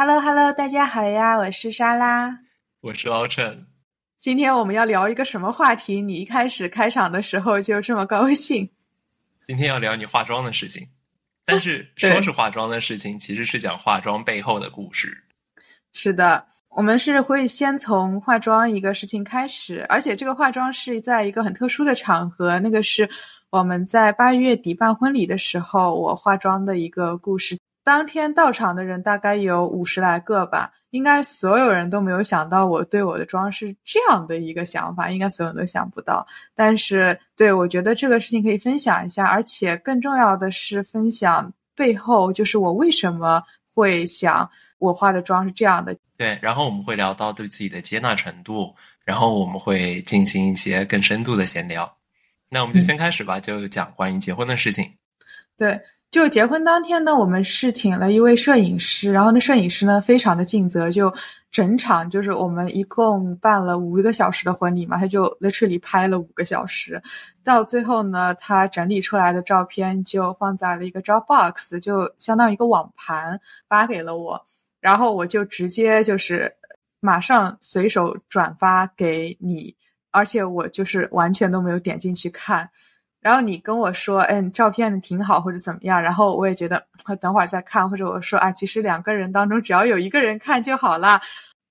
Hello Hello，大家好呀，我是莎拉，我是老陈。今天我们要聊一个什么话题？你一开始开场的时候就这么高兴？今天要聊你化妆的事情，但是 说是化妆的事情，其实是讲化妆背后的故事。是的，我们是会先从化妆一个事情开始，而且这个化妆是在一个很特殊的场合，那个是我们在八月底办婚礼的时候，我化妆的一个故事。当天到场的人大概有五十来个吧，应该所有人都没有想到我对我的妆是这样的一个想法，应该所有人都想不到。但是，对我觉得这个事情可以分享一下，而且更重要的是分享背后，就是我为什么会想我化的妆是这样的。对，然后我们会聊到对自己的接纳程度，然后我们会进行一些更深度的闲聊。那我们就先开始吧，就讲关于结婚的事情。对。就结婚当天呢，我们是请了一位摄影师，然后那摄影师呢非常的尽责，就整场就是我们一共办了五个小时的婚礼嘛，他就 literally 拍了五个小时，到最后呢，他整理出来的照片就放在了一个 Dropbox，就相当于一个网盘发给了我，然后我就直接就是马上随手转发给你，而且我就是完全都没有点进去看。然后你跟我说，嗯，照片挺好或者怎么样，然后我也觉得等会儿再看，或者我说啊，其实两个人当中只要有一个人看就好了。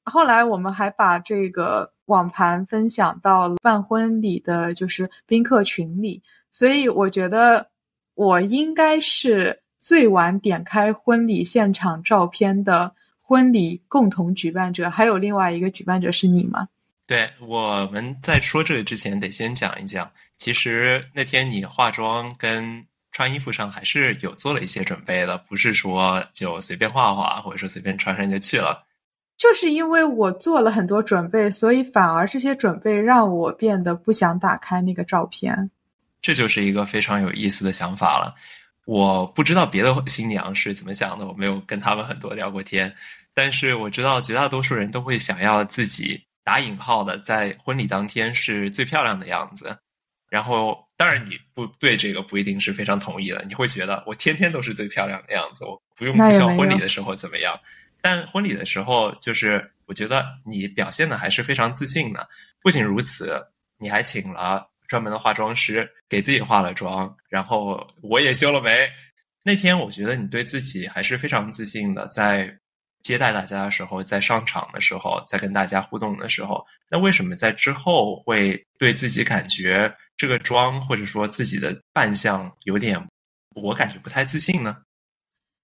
后来我们还把这个网盘分享到办婚礼的，就是宾客群里，所以我觉得我应该是最晚点开婚礼现场照片的婚礼共同举办者，还有另外一个举办者是你吗？对，我们在说这个之前，得先讲一讲。其实那天你化妆跟穿衣服上还是有做了一些准备的，不是说就随便画画，或者说随便穿上就去了。就是因为我做了很多准备，所以反而这些准备让我变得不想打开那个照片。这就是一个非常有意思的想法了。我不知道别的新娘是怎么想的，我没有跟他们很多聊过天，但是我知道绝大多数人都会想要自己。打引号的，在婚礼当天是最漂亮的样子，然后当然你不对这个不一定是非常同意的，你会觉得我天天都是最漂亮的样子，我不用不需要婚礼的时候怎么样？但婚礼的时候，就是我觉得你表现的还是非常自信的。不仅如此，你还请了专门的化妆师给自己化了妆，然后我也修了眉。那天我觉得你对自己还是非常自信的，在。接待大家的时候，在上场的时候，在跟大家互动的时候，那为什么在之后会对自己感觉这个妆或者说自己的扮相有点，我感觉不太自信呢？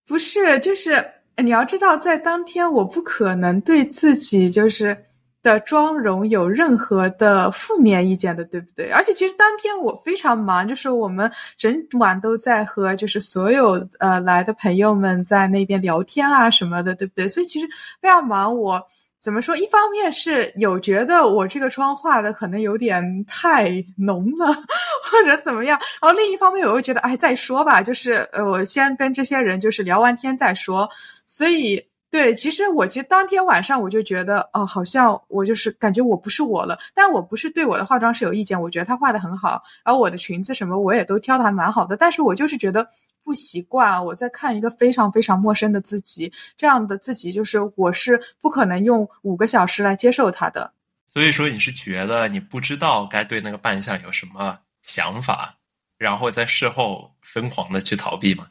不是，就是你要知道，在当天我不可能对自己就是。的妆容有任何的负面意见的，对不对？而且其实当天我非常忙，就是我们整晚都在和就是所有呃来的朋友们在那边聊天啊什么的，对不对？所以其实非常忙。我怎么说？一方面是有觉得我这个妆化的可能有点太浓了，或者怎么样。然后另一方面，我又觉得哎，再说吧，就是呃，我先跟这些人就是聊完天再说。所以。对，其实我其实当天晚上我就觉得，哦，好像我就是感觉我不是我了。但我不是对我的化妆师有意见，我觉得她画的很好，然后我的裙子什么我也都挑的还蛮好的。但是我就是觉得不习惯，我在看一个非常非常陌生的自己，这样的自己就是我是不可能用五个小时来接受他的。所以说你是觉得你不知道该对那个扮相有什么想法，然后在事后疯狂的去逃避吗？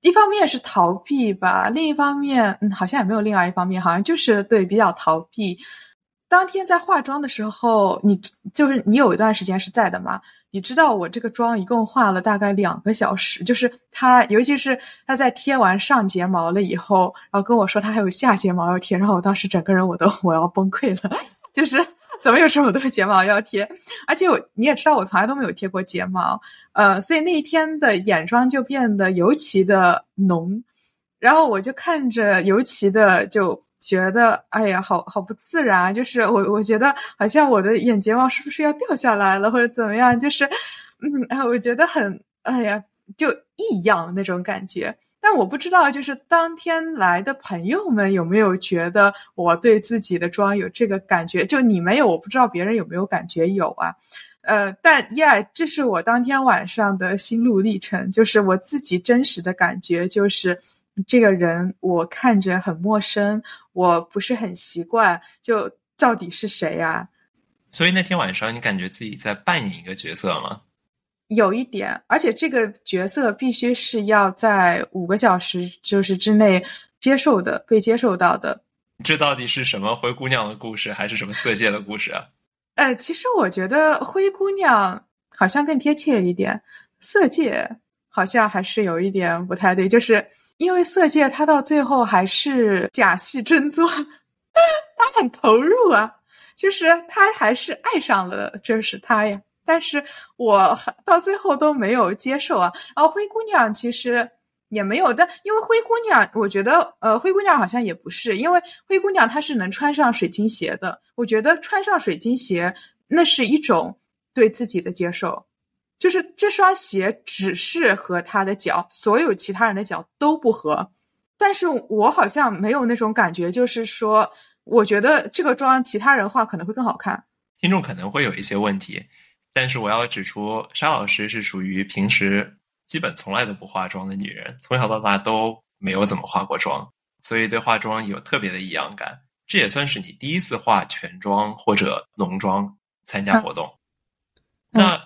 一方面是逃避吧，另一方面，嗯，好像也没有另外一方面，好像就是对比较逃避。当天在化妆的时候，你就是你有一段时间是在的嘛？你知道我这个妆一共化了大概两个小时，就是他，尤其是他在贴完上睫毛了以后，然后跟我说他还有下睫毛要贴，然后我当时整个人我都我要崩溃了，就是。怎么有这么多睫毛要贴？而且我你也知道，我从来都没有贴过睫毛，呃，所以那一天的眼妆就变得尤其的浓，然后我就看着尤其的就觉得，哎呀，好好不自然，就是我我觉得好像我的眼睫毛是不是要掉下来了，或者怎么样，就是，嗯，哎，我觉得很，哎呀，就异样那种感觉。但我不知道，就是当天来的朋友们有没有觉得我对自己的妆有这个感觉？就你没有，我不知道别人有没有感觉有啊？呃，但呀，这是我当天晚上的心路历程，就是我自己真实的感觉，就是这个人我看着很陌生，我不是很习惯，就到底是谁呀？所以那天晚上，你感觉自己在扮演一个角色吗？有一点，而且这个角色必须是要在五个小时就是之内接受的，被接受到的。这到底是什么灰姑娘的故事，还是什么色戒的故事啊？呃，其实我觉得灰姑娘好像更贴切一点，色戒好像还是有一点不太对，就是因为色戒他到最后还是假戏真做，他很投入啊，就是他还是爱上了，就是他呀。但是我到最后都没有接受啊。然后灰姑娘其实也没有，但因为灰姑娘，我觉得呃，灰姑娘好像也不是，因为灰姑娘她是能穿上水晶鞋的。我觉得穿上水晶鞋那是一种对自己的接受，就是这双鞋只适合他的脚，所有其他人的脚都不合。但是我好像没有那种感觉，就是说，我觉得这个妆其他人画可能会更好看。听众可能会有一些问题。但是我要指出，沙老师是属于平时基本从来都不化妆的女人，从小到大都没有怎么化过妆，所以对化妆有特别的异样感。这也算是你第一次化全妆或者浓妆参加活动。那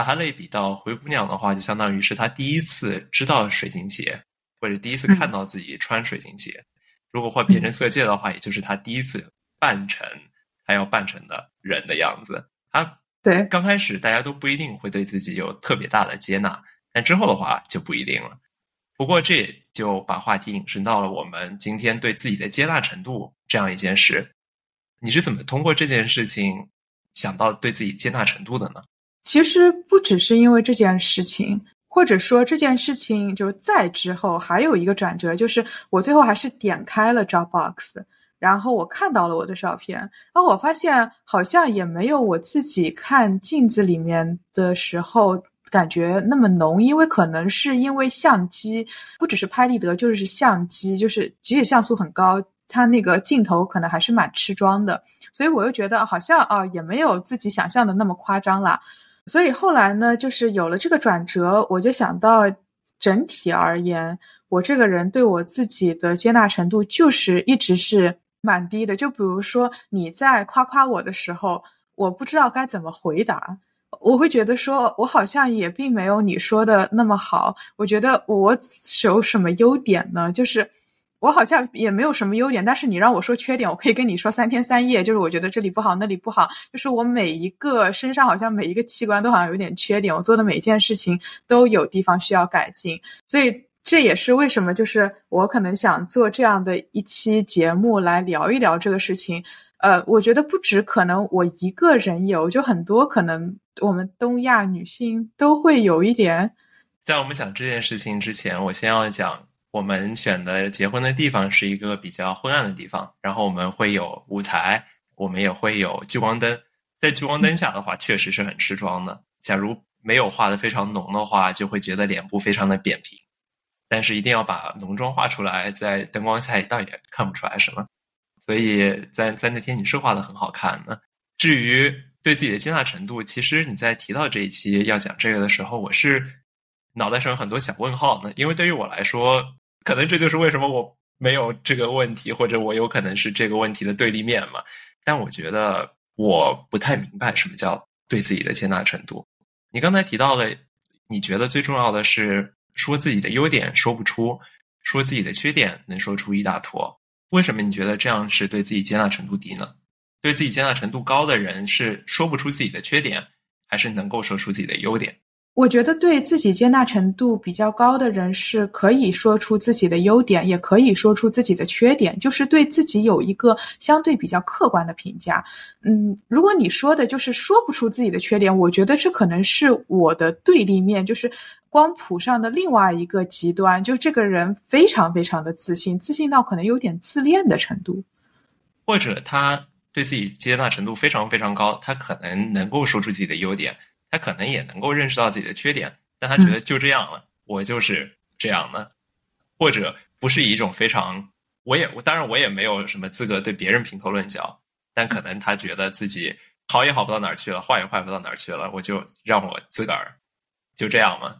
把它类比到灰姑娘的话，就相当于是她第一次知道水晶鞋，或者第一次看到自己穿水晶鞋。如果换变成色戒的话，也就是她第一次扮成她要扮成的人的样子。她。对，刚开始大家都不一定会对自己有特别大的接纳，但之后的话就不一定了。不过这也就把话题引申到了我们今天对自己的接纳程度这样一件事。你是怎么通过这件事情想到对自己接纳程度的呢？其实不只是因为这件事情，或者说这件事情就在之后还有一个转折，就是我最后还是点开了 Dropbox。然后我看到了我的照片，然后我发现好像也没有我自己看镜子里面的时候感觉那么浓，因为可能是因为相机不只是拍立得，就是相机，就是即使像素很高，它那个镜头可能还是蛮吃妆的，所以我又觉得好像啊也没有自己想象的那么夸张啦。所以后来呢，就是有了这个转折，我就想到整体而言，我这个人对我自己的接纳程度就是一直是。蛮低的，就比如说你在夸夸我的时候，我不知道该怎么回答，我会觉得说我好像也并没有你说的那么好。我觉得我有什么优点呢？就是我好像也没有什么优点，但是你让我说缺点，我可以跟你说三天三夜。就是我觉得这里不好，那里不好，就是我每一个身上好像每一个器官都好像有点缺点，我做的每一件事情都有地方需要改进，所以。这也是为什么，就是我可能想做这样的一期节目来聊一聊这个事情。呃，我觉得不止可能我一个人有，就很多可能我们东亚女性都会有一点。在我们讲这件事情之前，我先要讲，我们选的结婚的地方是一个比较昏暗的地方，然后我们会有舞台，我们也会有聚光灯。在聚光灯下的话，确实是很吃妆的。假如没有画的非常浓的话，就会觉得脸部非常的扁平。但是一定要把浓妆画出来，在灯光下倒也看不出来什么，所以在在那天你是画的很好看的。至于对自己的接纳程度，其实你在提到这一期要讲这个的时候，我是脑袋上有很多小问号呢。因为对于我来说，可能这就是为什么我没有这个问题，或者我有可能是这个问题的对立面嘛。但我觉得我不太明白什么叫对自己的接纳程度。你刚才提到了，你觉得最重要的是。说自己的优点说不出，说自己的缺点能说出一大坨。为什么你觉得这样是对自己接纳程度低呢？对自己接纳程度高的人是说不出自己的缺点，还是能够说出自己的优点？我觉得对自己接纳程度比较高的人是可以说出自己的优点，也可以说出自己的缺点，就是对自己有一个相对比较客观的评价。嗯，如果你说的就是说不出自己的缺点，我觉得这可能是我的对立面，就是光谱上的另外一个极端。就这个人非常非常的自信，自信到可能有点自恋的程度，或者他对自己接纳程度非常非常高，他可能能够说出自己的优点。他可能也能够认识到自己的缺点，但他觉得就这样了，我就是这样的，或者不是以一种非常，我也当然我也没有什么资格对别人评头论脚，但可能他觉得自己好也好不到哪儿去了，坏也坏不到哪儿去了，我就让我自个儿就这样嘛。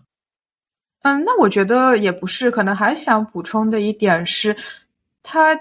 嗯，那我觉得也不是，可能还想补充的一点是，他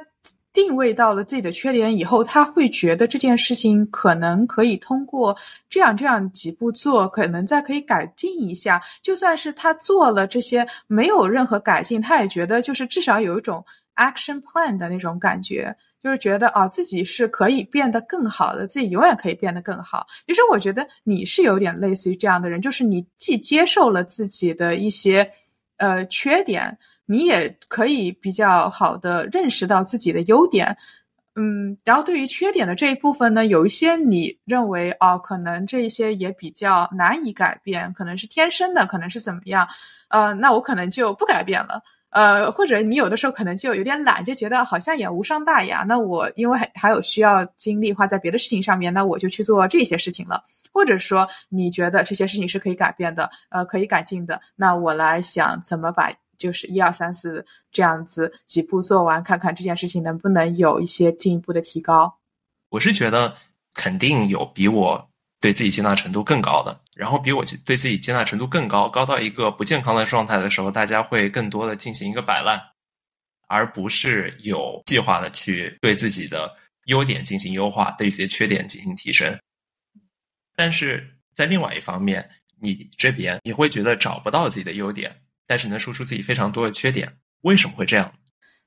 定位到了自己的缺点以后，他会觉得这件事情可能可以通过这样这样几步做，可能再可以改进一下。就算是他做了这些没有任何改进，他也觉得就是至少有一种 action plan 的那种感觉。就是觉得啊，自己是可以变得更好的，自己永远可以变得更好。其实我觉得你是有点类似于这样的人，就是你既接受了自己的一些呃缺点，你也可以比较好的认识到自己的优点。嗯，然后对于缺点的这一部分呢，有一些你认为哦，可能这一些也比较难以改变，可能是天生的，可能是怎么样？呃，那我可能就不改变了。呃，或者你有的时候可能就有点懒，就觉得好像也无伤大雅。那我因为还还有需要精力花在别的事情上面，那我就去做这些事情了。或者说你觉得这些事情是可以改变的，呃，可以改进的，那我来想怎么把就是一二三四这样子几步做完，看看这件事情能不能有一些进一步的提高。我是觉得肯定有比我。对自己接纳程度更高的，然后比我对自己接纳程度更高，高到一个不健康的状态的时候，大家会更多的进行一个摆烂，而不是有计划的去对自己的优点进行优化，对自己的缺点进行提升。但是在另外一方面，你这边你会觉得找不到自己的优点，但是能说出自己非常多的缺点，为什么会这样？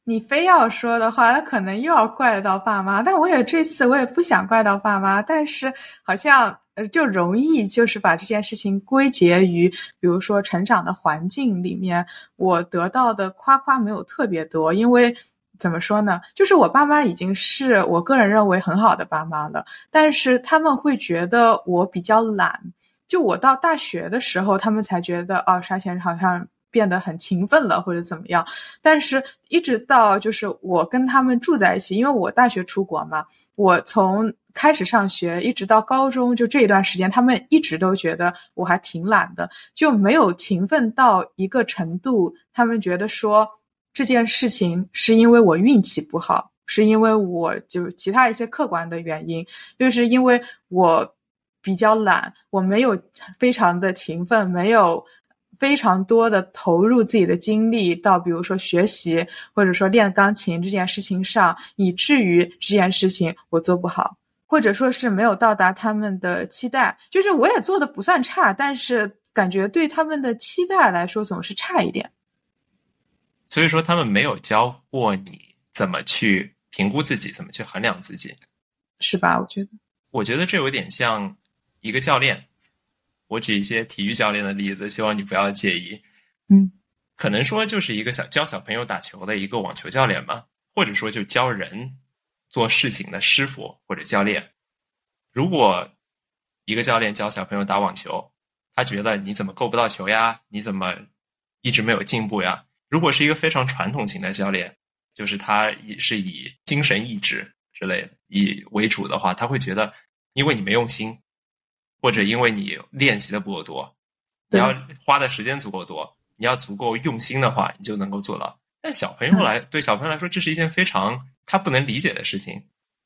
你非要说的话，那可能又要怪到爸妈。但我也这次我也不想怪到爸妈，但是好像呃就容易就是把这件事情归结于，比如说成长的环境里面，我得到的夸夸没有特别多。因为怎么说呢，就是我爸妈已经是我个人认为很好的爸妈了，但是他们会觉得我比较懒。就我到大学的时候，他们才觉得哦，沙钱好像。变得很勤奋了，或者怎么样？但是，一直到就是我跟他们住在一起，因为我大学出国嘛，我从开始上学一直到高中，就这一段时间，他们一直都觉得我还挺懒的，就没有勤奋到一个程度。他们觉得说这件事情是因为我运气不好，是因为我就其他一些客观的原因，就是因为我比较懒，我没有非常的勤奋，没有。非常多的投入自己的精力到，比如说学习或者说练钢琴这件事情上，以至于这件事情我做不好，或者说是没有到达他们的期待。就是我也做的不算差，但是感觉对他们的期待来说总是差一点。所以说，他们没有教过你怎么去评估自己，怎么去衡量自己，是吧？我觉得，我觉得这有点像一个教练。我举一些体育教练的例子，希望你不要介意。嗯，可能说就是一个小教小朋友打球的一个网球教练吧，或者说就教人做事情的师傅或者教练。如果一个教练教小朋友打网球，他觉得你怎么够不到球呀？你怎么一直没有进步呀？如果是一个非常传统型的教练，就是他以是以精神意志之类的以为主的话，他会觉得因为你没用心。或者因为你练习的不够多，你要花的时间足够多，你要足够用心的话，你就能够做到。但小朋友来，对小朋友来说，这是一件非常他不能理解的事情。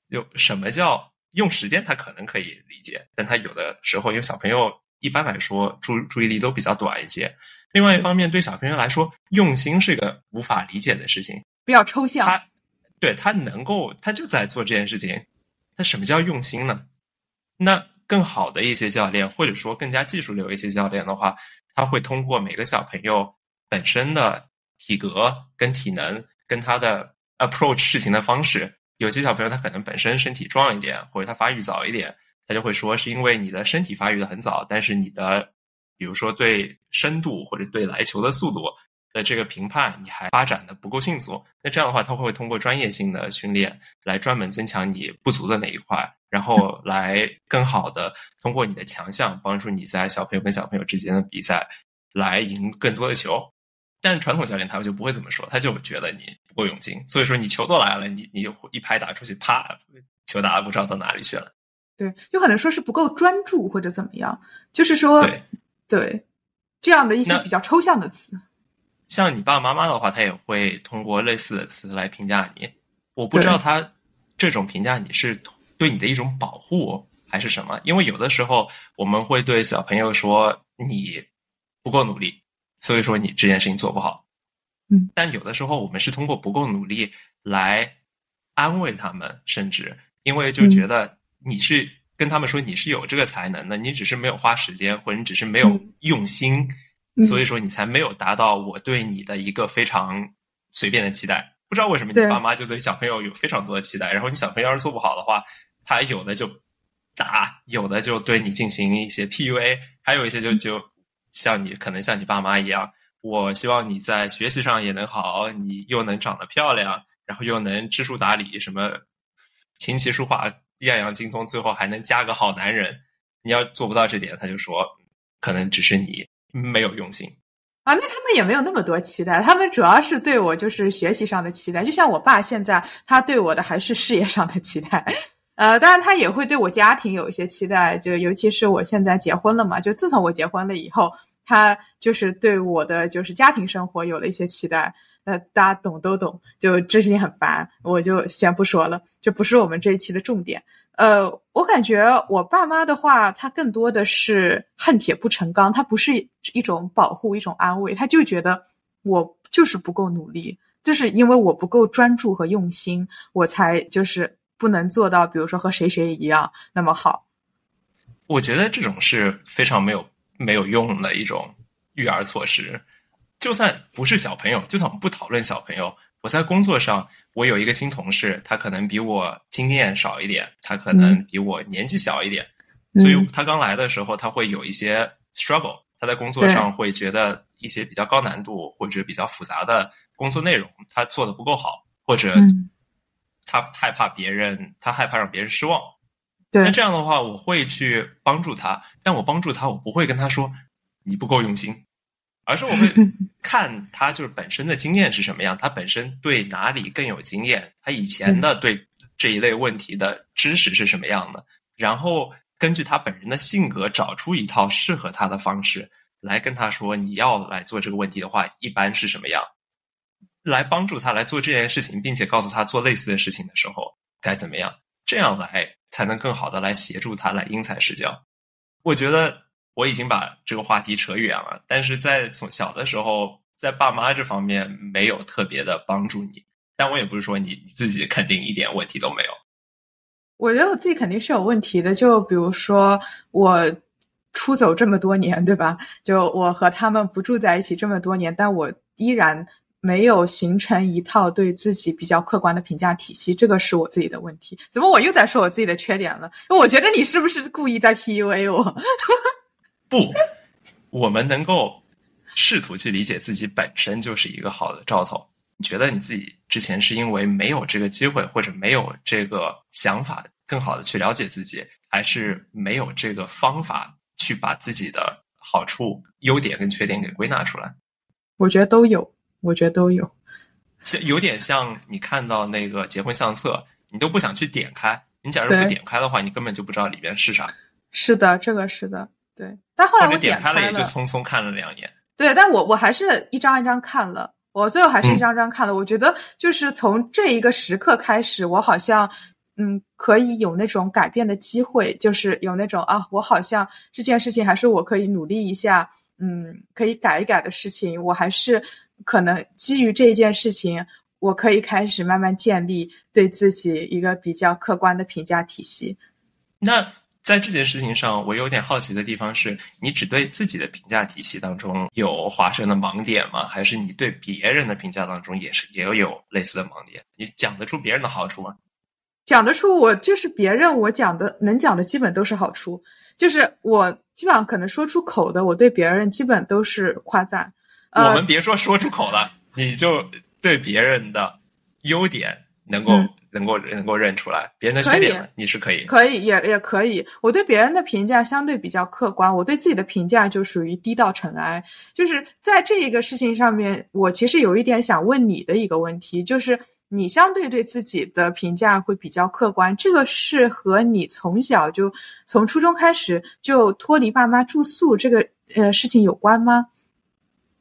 有什么叫用时间？他可能可以理解，但他有的时候，因为小朋友一般来说注注意力都比较短一些。另外一方面，对小朋友来说，用心是个无法理解的事情，比较抽象。他对他能够，他就在做这件事情。他什么叫用心呢？那。更好的一些教练，或者说更加技术流一些教练的话，他会通过每个小朋友本身的体格跟体能，跟他的 approach 事情的方式。有些小朋友他可能本身身体壮一点，或者他发育早一点，他就会说是因为你的身体发育的很早，但是你的，比如说对深度或者对来球的速度的这个评判，你还发展的不够迅速。那这样的话，他会通过专业性的训练来专门增强你不足的那一块。然后来更好的通过你的强项，帮助你在小朋友跟小朋友之间的比赛来赢更多的球。但传统教练他们就不会这么说，他就觉得你不够用心。所以说你球都来了，你你就一拍打出去，啪，球打不知道到哪里去了。对，有可能说是不够专注或者怎么样，就是说，对，这样的一些比较抽象的词。像你爸爸妈妈的话，他也会通过类似的词来评价你。我不知道他这种评价你是。对你的一种保护还是什么？因为有的时候我们会对小朋友说你不够努力，所以说你这件事情做不好。嗯，但有的时候我们是通过不够努力来安慰他们，甚至因为就觉得你是跟他们说你是有这个才能的，你只是没有花时间，或者你只是没有用心，所以说你才没有达到我对你的一个非常随便的期待。不知道为什么你爸妈就对小朋友有非常多的期待，然后你小朋友要是做不好的话，他有的就打，有的就对你进行一些 PUA，还有一些就就像你可能像你爸妈一样。我希望你在学习上也能好，你又能长得漂亮，然后又能知书达理，什么琴棋书画样样精通，最后还能嫁个好男人。你要做不到这点，他就说可能只是你没有用心啊。那他们也没有那么多期待，他们主要是对我就是学习上的期待。就像我爸现在，他对我的还是事业上的期待。呃，当然他也会对我家庭有一些期待，就尤其是我现在结婚了嘛，就自从我结婚了以后。他就是对我的就是家庭生活有了一些期待，呃，大家懂都懂，就这事情很烦，我就先不说了，这不是我们这一期的重点。呃，我感觉我爸妈的话，他更多的是恨铁不成钢，他不是一种保护，一种安慰，他就觉得我就是不够努力，就是因为我不够专注和用心，我才就是不能做到，比如说和谁谁一样那么好。我觉得这种是非常没有。没有用的一种育儿措施，就算不是小朋友，就算我们不讨论小朋友，我在工作上，我有一个新同事，他可能比我经验少一点，他可能比我年纪小一点，所以他刚来的时候，他会有一些 struggle，他在工作上会觉得一些比较高难度或者比较复杂的工作内容，他做的不够好，或者他害怕别人，他害怕让别人失望。对。那这样的话，我会去帮助他，但我帮助他，我不会跟他说你不够用心，而是我会 看他就是本身的经验是什么样，他本身对哪里更有经验，他以前的对这一类问题的知识是什么样的，然后根据他本人的性格找出一套适合他的方式来跟他说，你要来做这个问题的话，一般是什么样，来帮助他来做这件事情，并且告诉他做类似的事情的时候该怎么样，这样来。才能更好的来协助他来因材施教。我觉得我已经把这个话题扯远了，但是在从小的时候，在爸妈这方面没有特别的帮助你。但我也不是说你自己肯定一点问题都没有。我觉得我自己肯定是有问题的。就比如说我出走这么多年，对吧？就我和他们不住在一起这么多年，但我依然。没有形成一套对自己比较客观的评价体系，这个是我自己的问题。怎么我又在说我自己的缺点了？我觉得你是不是故意在 PUA 我？不，我们能够试图去理解自己本身就是一个好的兆头。你觉得你自己之前是因为没有这个机会，或者没有这个想法，更好的去了解自己，还是没有这个方法去把自己的好处、优点跟缺点给归纳出来？我觉得都有。我觉得都有，像有点像你看到那个结婚相册，你都不想去点开。你假如不点开的话，你根本就不知道里边是啥。是的，这个是的，对。但后来我点开了，也就匆匆看了两眼。对，但我我还是一张一张看了，我最后还是一张张看了。我觉得就是从这一个时刻开始，我好像嗯可以有那种改变的机会，就是有那种啊，我好像这件事情还是我可以努力一下，嗯，可以改一改的事情，我还是。可能基于这一件事情，我可以开始慢慢建立对自己一个比较客观的评价体系。那在这件事情上，我有点好奇的地方是，你只对自己的评价体系当中有华生的盲点吗？还是你对别人的评价当中也是也有类似的盲点？你讲得出别人的好处吗？讲得出，我就是别人，我讲的能讲的基本都是好处，就是我基本上可能说出口的，我对别人基本都是夸赞。我们别说说出口了，你就对别人的优点能够能够能够认出来，别人的缺点你是可以，可以也也可以。我对别人的评价相对比较客观，我对自己的评价就属于低到尘埃。就是在这一个事情上面，我其实有一点想问你的一个问题，就是你相对对自己的评价会比较客观，这个是和你从小就从初中开始就脱离爸妈住宿这个呃事情有关吗？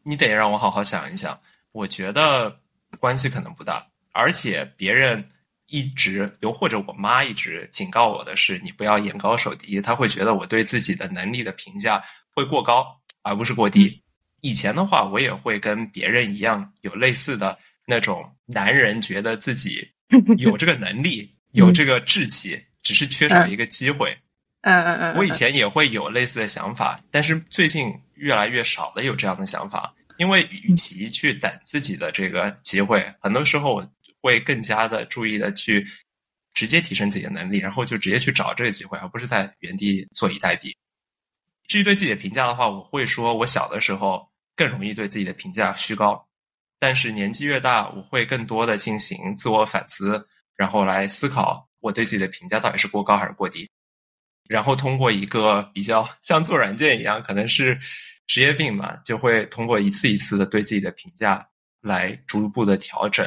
你得让我好好想一想，我觉得关系可能不大，而且别人一直，又或者我妈一直警告我的是，你不要眼高手低，他会觉得我对自己的能力的评价会过高，而不是过低。以前的话，我也会跟别人一样，有类似的那种男人觉得自己有这个能力，有这个志气，只是缺少一个机会。嗯嗯嗯。我以前也会有类似的想法，但是最近越来越少的有这样的想法，因为与其去等自己的这个机会，很多时候我会更加的注意的去直接提升自己的能力，然后就直接去找这个机会，而不是在原地坐以待毙。至于对自己的评价的话，我会说，我小的时候更容易对自己的评价虚高，但是年纪越大，我会更多的进行自我反思，然后来思考我对自己的评价到底是过高还是过低，然后通过一个比较像做软件一样，可能是职业病嘛，就会通过一次一次的对自己的评价来逐步的调整，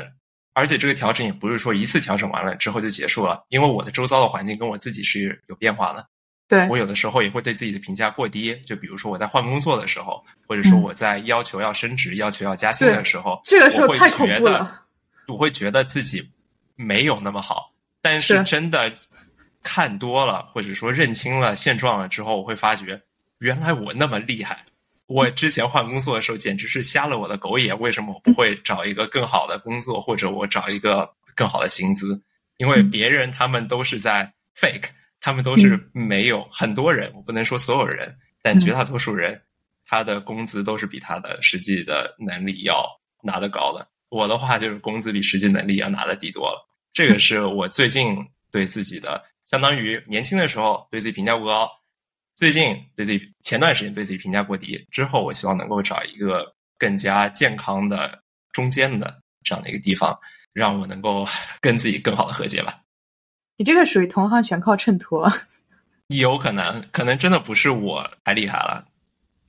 而且这个调整也不是说一次调整完了之后就结束了，因为我的周遭的环境跟我自己是有变化的。对我有的时候也会对自己的评价过低，就比如说我在换工作的时候，或者说我在要求要升职、要求要加薪的时候，这个时候太恐怖了。我会觉得自己没有那么好，但是真的看多了，或者说认清了现状了之后，我会发觉原来我那么厉害。我之前换工作的时候简直是瞎了我的狗眼，为什么我不会找一个更好的工作，或者我找一个更好的薪资？因为别人他们都是在 fake。他们都是没有很多人，我不能说所有人，但绝大多数人，他的工资都是比他的实际的能力要拿得高的。我的话就是工资比实际能力要拿的低多了。这个是我最近对自己的，相当于年轻的时候对自己评价过高，最近对自己前段时间对自己评价过低。之后我希望能够找一个更加健康的中间的这样的一个地方，让我能够 跟自己更好的和解吧。你这个属于同行全靠衬托，有可能，可能真的不是我太厉害了，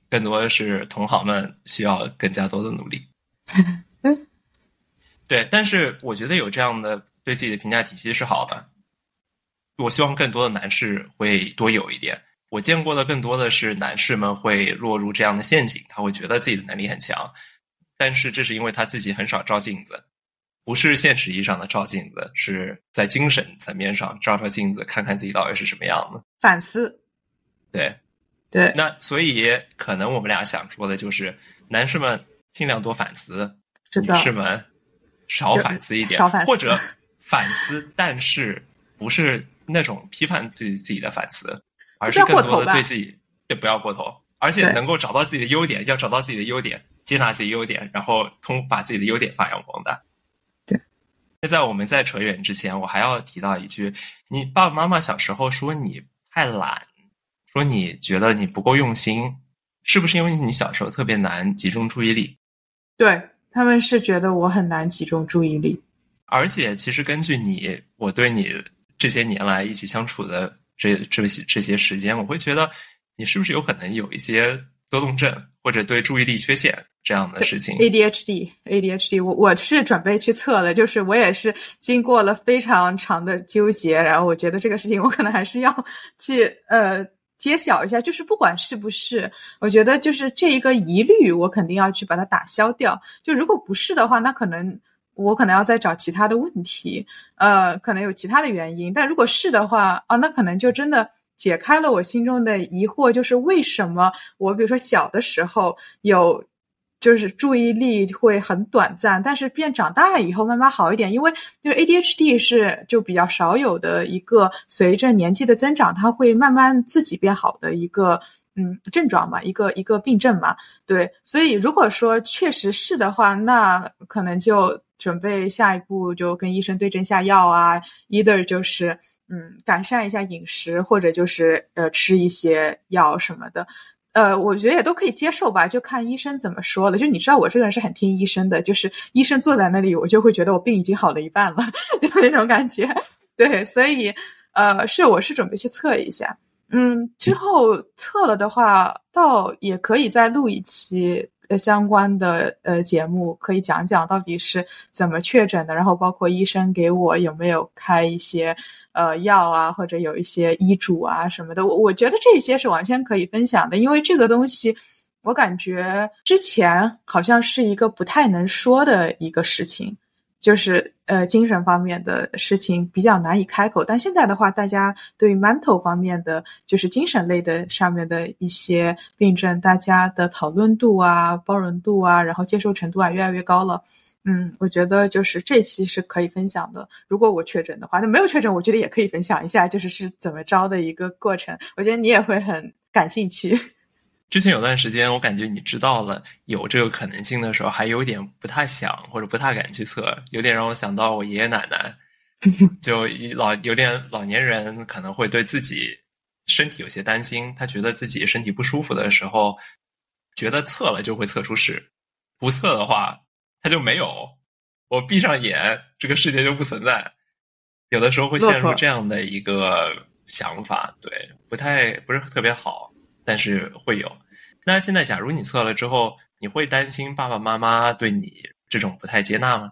更多的是同行们需要更加多的努力。对，但是我觉得有这样的对自己的评价体系是好的。我希望更多的男士会多有一点。我见过的更多的是男士们会落入这样的陷阱，他会觉得自己的能力很强，但是这是因为他自己很少照镜子。不是现实意义上的照镜子，是在精神层面上照照镜子，看看自己到底是什么样的。反思，对，对。那所以可能我们俩想说的就是，男士们尽量多反思，女士们少反思一点，少反思，或者反思，但是不是那种批判对自己的反思，而是更多的对自己，对，不要过头，而且能够找到自己的优点，要找到自己的优点，接纳自己优点，然后通把自己的优点发扬光大。对那在我们在扯远之前，我还要提到一句：你爸爸妈妈小时候说你太懒，说你觉得你不够用心，是不是因为你小时候特别难集中注意力？对他们是觉得我很难集中注意力。而且，其实根据你我对你这些年来一起相处的这这些这些时间，我会觉得你是不是有可能有一些多动症或者对注意力缺陷？这样的事情，ADHD，ADHD，我我是准备去测了，就是我也是经过了非常长的纠结，然后我觉得这个事情我可能还是要去呃揭晓一下，就是不管是不是，我觉得就是这一个疑虑，我肯定要去把它打消掉。就如果不是的话，那可能我可能要再找其他的问题，呃，可能有其他的原因。但如果是的话，啊，那可能就真的。解开了我心中的疑惑，就是为什么我比如说小的时候有，就是注意力会很短暂，但是变长大以后慢慢好一点，因为就是 ADHD 是就比较少有的一个随着年纪的增长，它会慢慢自己变好的一个嗯症状嘛，一个一个病症嘛，对，所以如果说确实是的话，那可能就准备下一步就跟医生对症下药啊，either 就是。嗯，改善一下饮食，或者就是呃吃一些药什么的，呃，我觉得也都可以接受吧，就看医生怎么说了。就你知道我这个人是很听医生的，就是医生坐在那里，我就会觉得我病已经好了一半了，就那种感觉。对，所以呃，是我是准备去测一下，嗯，之后测了的话，倒也可以再录一期。相关的呃节目可以讲讲到底是怎么确诊的，然后包括医生给我有没有开一些呃药啊，或者有一些医嘱啊什么的。我我觉得这些是完全可以分享的，因为这个东西我感觉之前好像是一个不太能说的一个事情，就是呃精神方面的事情比较难以开口。但现在的话，大家对于 mental 方面的，就是精神类的上面的一些病症，大家的讨论度啊、包容度啊，然后接受程度啊，越来越高了。嗯，我觉得就是这期是可以分享的。如果我确诊的话，那没有确诊，我觉得也可以分享一下，就是是怎么着的一个过程。我觉得你也会很感兴趣。之前有段时间，我感觉你知道了有这个可能性的时候，还有点不太想或者不太敢去测，有点让我想到我爷爷奶奶，就老有点老年人可能会对自己身体有些担心，他觉得自己身体不舒服的时候，觉得测了就会测出事，不测的话。他就没有，我闭上眼，这个世界就不存在。有的时候会陷入这样的一个想法，对，不太不是特别好，但是会有。那现在，假如你测了之后，你会担心爸爸妈妈对你这种不太接纳吗？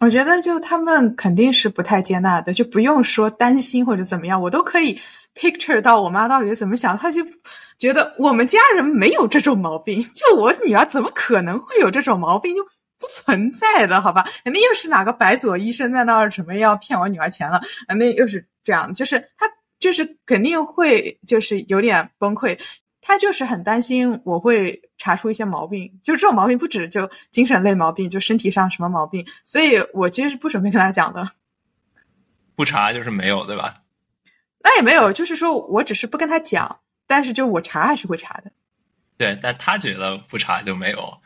我觉得，就他们肯定是不太接纳的，就不用说担心或者怎么样，我都可以 picture 到我妈到底怎么想，她就。觉得我们家人没有这种毛病，就我女儿怎么可能会有这种毛病？就不存在的，好吧？肯定又是哪个白左医生在那儿准备要骗我女儿钱了？那又是这样，就是他就是肯定会就是有点崩溃，他就是很担心我会查出一些毛病，就这种毛病不止就精神类毛病，就身体上什么毛病，所以我其实是不准备跟他讲的。不查就是没有，对吧？那也没有，就是说我只是不跟他讲。但是，就我查还是会查的，对，但他觉得不查就没有。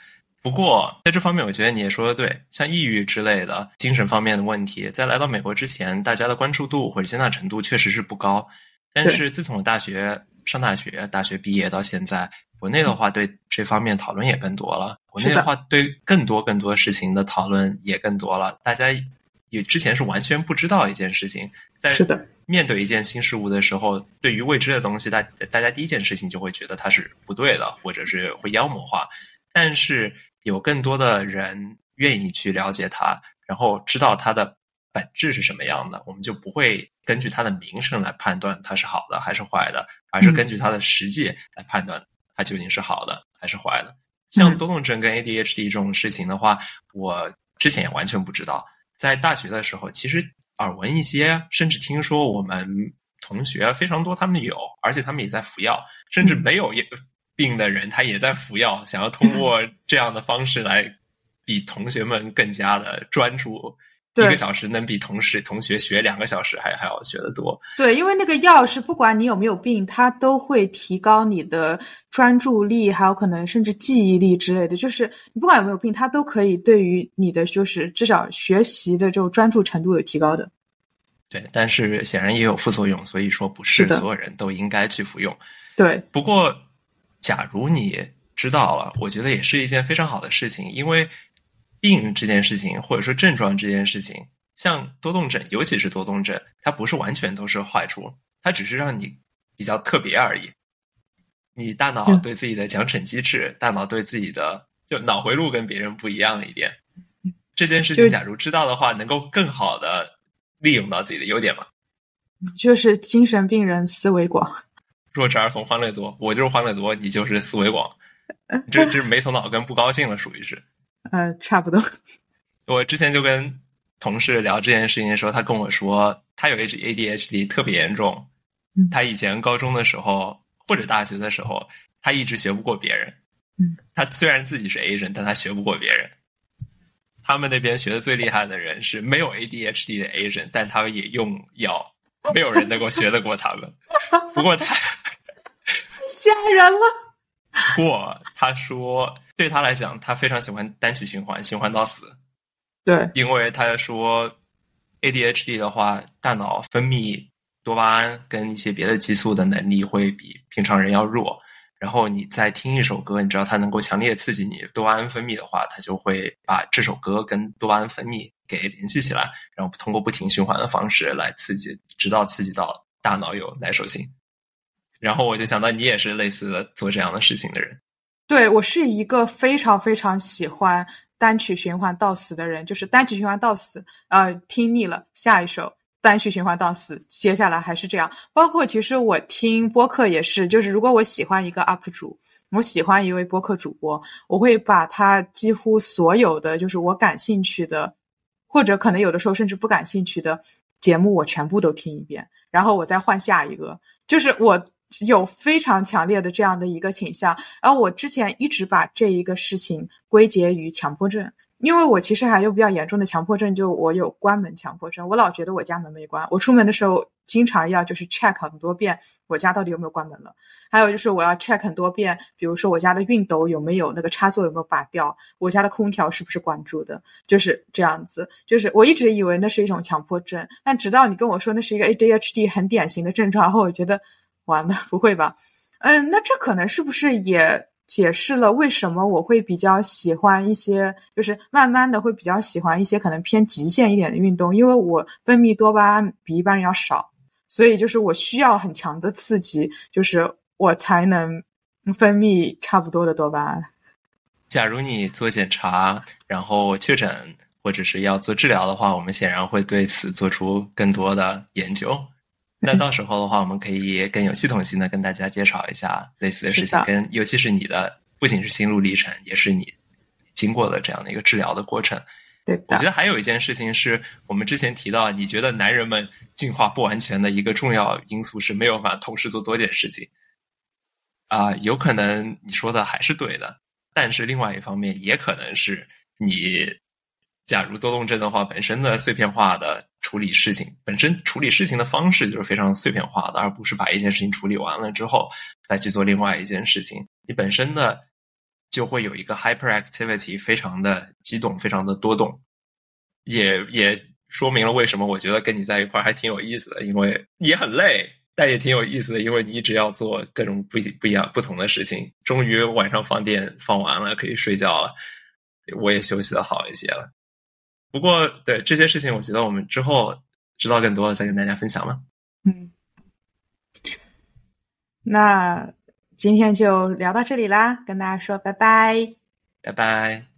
不过，在这方面，我觉得你也说的对，像抑郁之类的精神方面的问题，在来到美国之前，大家的关注度或者接纳程度确实是不高。但是，自从我大学上大学，大学毕业到现在，国内的话对这方面讨论也更多了。国内的话，对更多更多事情的讨论也更多了。大家也之前是完全不知道一件事情，在是的。面对一件新事物的时候，对于未知的东西，大大家第一件事情就会觉得它是不对的，或者是会妖魔化。但是有更多的人愿意去了解它，然后知道它的本质是什么样的，我们就不会根据它的名声来判断它是好的还是坏的，而是根据它的实际来判断它究竟是好的还是坏的。像多动症跟 ADHD 这种事情的话，我之前也完全不知道。在大学的时候，其实。耳闻一些，甚至听说我们同学非常多，他们有，而且他们也在服药，甚至没有病的人，他也在服药，想要通过这样的方式来比同学们更加的专注。一个小时能比同事同学学两个小时还还要学得多。对，因为那个药是不管你有没有病，它都会提高你的专注力，还有可能甚至记忆力之类的。就是你不管有没有病，它都可以对于你的就是至少学习的这种专注程度有提高的。对，但是显然也有副作用，所以说不是所有人都应该去服用。对，不过假如你知道了，我觉得也是一件非常好的事情，因为。病这件事情，或者说症状这件事情，像多动症，尤其是多动症，它不是完全都是坏处，它只是让你比较特别而已。你大脑对自己的奖惩机制，大脑对自己的就脑回路跟别人不一样一点。这件事情，假如知道的话，能够更好的利用到自己的优点吗？就是精神病人思维广，弱智儿童欢乐多。我就是欢乐多，你就是思维广。这这是没头脑跟不高兴了，属于是。呃，差不多。我之前就跟同事聊这件事情的时候，他跟我说，他有 A D H D 特别严重。他以前高中的时候或者大学的时候，他一直学不过别人。嗯，他虽然自己是 A 人，但他学不过别人。他们那边学的最厉害的人是没有 A D H D 的 A 人，但他们也用药，没有人能够学得过他们。不过他 吓人了。不过他说，对他来讲，他非常喜欢单曲循环，循环到死。对，因为他说，ADHD 的话，大脑分泌多巴胺跟一些别的激素的能力会比平常人要弱。然后你再听一首歌，你知道它能够强烈刺激你多巴胺分泌的话，它就会把这首歌跟多巴胺分泌给联系起来，然后通过不停循环的方式来刺激，直到刺激到大脑有耐受性。然后我就想到，你也是类似的做这样的事情的人。对我是一个非常非常喜欢单曲循环到死的人，就是单曲循环到死，呃，听腻了，下一首单曲循环到死，接下来还是这样。包括其实我听播客也是，就是如果我喜欢一个 UP 主，我喜欢一位播客主播，我会把他几乎所有的就是我感兴趣的或者可能有的时候甚至不感兴趣的节目，我全部都听一遍，然后我再换下一个。就是我有非常强烈的这样的一个倾向，而我之前一直把这一个事情归结于强迫症。因为我其实还有比较严重的强迫症，就我有关门强迫症，我老觉得我家门没关，我出门的时候经常要就是 check 很多遍我家到底有没有关门了，还有就是我要 check 很多遍，比如说我家的熨斗有没有那个插座有没有拔掉，我家的空调是不是关住的，就是这样子，就是我一直以为那是一种强迫症，但直到你跟我说那是一个 ADHD 很典型的症状，然后我觉得完了，不会吧？嗯，那这可能是不是也？解释了为什么我会比较喜欢一些，就是慢慢的会比较喜欢一些可能偏极限一点的运动，因为我分泌多巴胺比一般人要少，所以就是我需要很强的刺激，就是我才能分泌差不多的多巴胺。假如你做检查，然后确诊或者是要做治疗的话，我们显然会对此做出更多的研究。那到时候的话，我们可以更有系统性的跟大家介绍一下类似的事情，跟尤其是你的不仅是心路历程，也是你经过的这样的一个治疗的过程。对，我觉得还有一件事情是我们之前提到，你觉得男人们进化不完全的一个重要因素是没有办法同时做多件事情。啊，有可能你说的还是对的，但是另外一方面也可能是你，假如多动症的话，本身的碎片化的。处理事情本身，处理事情的方式就是非常碎片化的，而不是把一件事情处理完了之后再去做另外一件事情。你本身的就会有一个 hyperactivity，非常的激动，非常的多动，也也说明了为什么我觉得跟你在一块儿还挺有意思的，因为也很累，但也挺有意思的，因为你一直要做各种不不一样、不同的事情。终于晚上放电放完了，可以睡觉了，我也休息的好一些了。不过，对这些事情，我觉得我们之后知道更多了，再跟大家分享了。嗯，那今天就聊到这里啦，跟大家说拜拜，拜拜。